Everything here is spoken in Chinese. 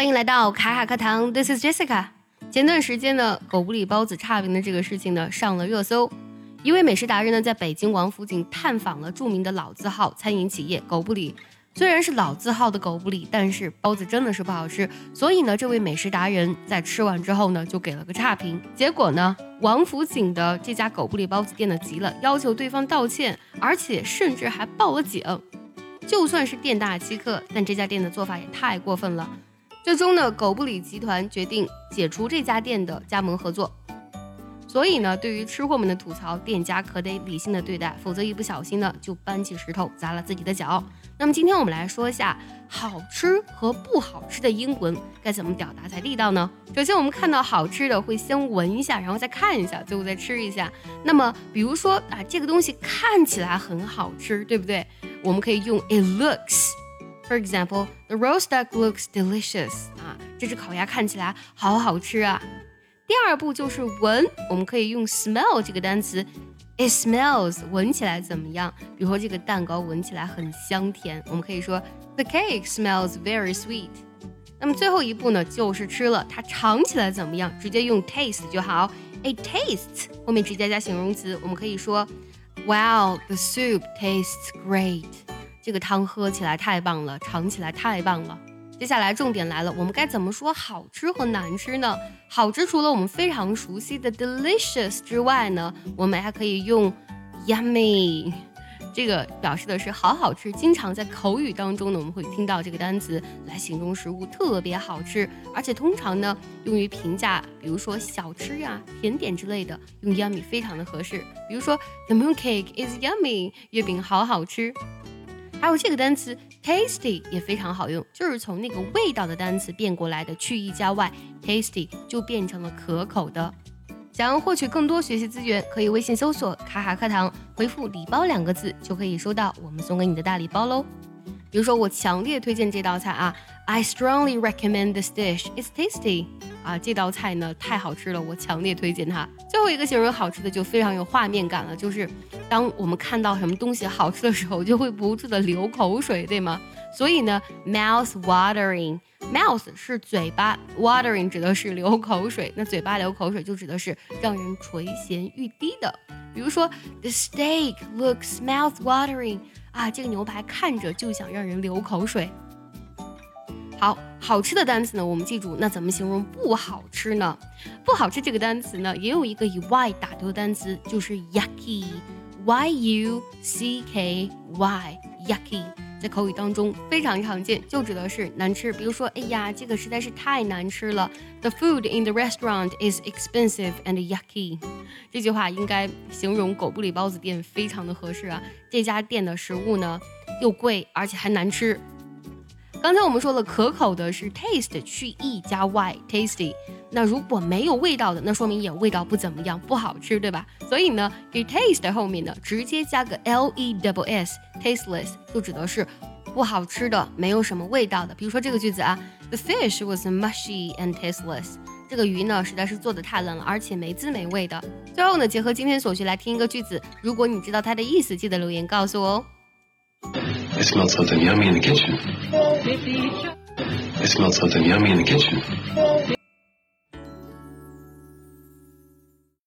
欢迎来到卡卡课堂，This is Jessica。前段时间呢，狗不理包子差评的这个事情呢上了热搜。一位美食达人呢在北京王府井探访了著名的老字号餐饮企业狗不理。虽然是老字号的狗不理，但是包子真的是不好吃。所以呢，这位美食达人在吃完之后呢就给了个差评。结果呢，王府井的这家狗不理包子店呢急了，要求对方道歉，而且甚至还报了警。就算是店大欺客，但这家店的做法也太过分了。最终呢，狗不理集团决定解除这家店的加盟合作。所以呢，对于吃货们的吐槽，店家可得理性的对待，否则一不小心呢，就搬起石头砸了自己的脚。那么今天我们来说一下好吃和不好吃的英文该怎么表达才地道呢？首先，我们看到好吃的会先闻一下，然后再看一下，最后再吃一下。那么，比如说啊，这个东西看起来很好吃，对不对？我们可以用 it looks。For example, the roast duck looks delicious. 啊，这只烤鸭看起来好好吃啊。第二步就是闻，我们可以用 smell 这个单词。It smells，闻起来怎么样？比如说这个蛋糕闻起来很香甜，我们可以说 The cake smells very sweet。那么最后一步呢，就是吃了，它尝起来怎么样？直接用 taste 就好。It tastes，后面直接加形容词，我们可以说 Wow, the soup tastes great。 这个汤喝起来太棒了，尝起来太棒了。接下来重点来了，我们该怎么说好吃和难吃呢？好吃除了我们非常熟悉的 delicious 之外呢，我们还可以用 yummy，这个表示的是好好吃。经常在口语当中呢，我们会听到这个单词来形容食物特别好吃，而且通常呢用于评价，比如说小吃呀、甜点之类的，用 yummy 非常的合适。比如说 the mooncake is yummy，月饼好好吃。还有这个单词 tasty 也非常好用，就是从那个味道的单词变过来的，去一加 y，tasty 就变成了可口的。想要获取更多学习资源，可以微信搜索“卡卡课堂”，回复“礼包”两个字，就可以收到我们送给你的大礼包喽。比如说，我强烈推荐这道菜啊，I strongly recommend this dish. It's tasty. 啊，这道菜呢太好吃了，我强烈推荐它。最后一个形容好吃的就非常有画面感了，就是当我们看到什么东西好吃的时候，就会不住的流口水，对吗？所以呢，mouth watering，mouth 是嘴巴，watering 指的是流口水，那嘴巴流口水就指的是让人垂涎欲滴的。比如说，the steak looks mouth watering，啊，这个牛排看着就想让人流口水。好好吃的单词呢，我们记住。那怎么形容不好吃呢？不好吃这个单词呢，也有一个以 y 打头的单词，就是 yucky，y u c k y，yucky，在口语当中非常常见，就指的是难吃。比如说，哎呀，这个实在是太难吃了。The food in the restaurant is expensive and yucky。这句话应该形容狗不理包子店非常的合适啊。这家店的食物呢，又贵而且还难吃。刚才我们说了，可口的是 taste 去 e 加 y，tasty。那如果没有味道的，那说明也味道不怎么样，不好吃，对吧？所以呢，给 taste 后面呢，直接加个 ledbs tasteless 就指的是不好吃的，没有什么味道的。比如说这个句子啊，The fish was mushy and tasteless。这个鱼呢，实在是做的太烂了，而且没滋没味的。最后呢，结合今天所学来听一个句子，如果你知道它的意思，记得留言告诉我哦。I smell something yummy in the kitchen. It smelled something yummy in the kitchen.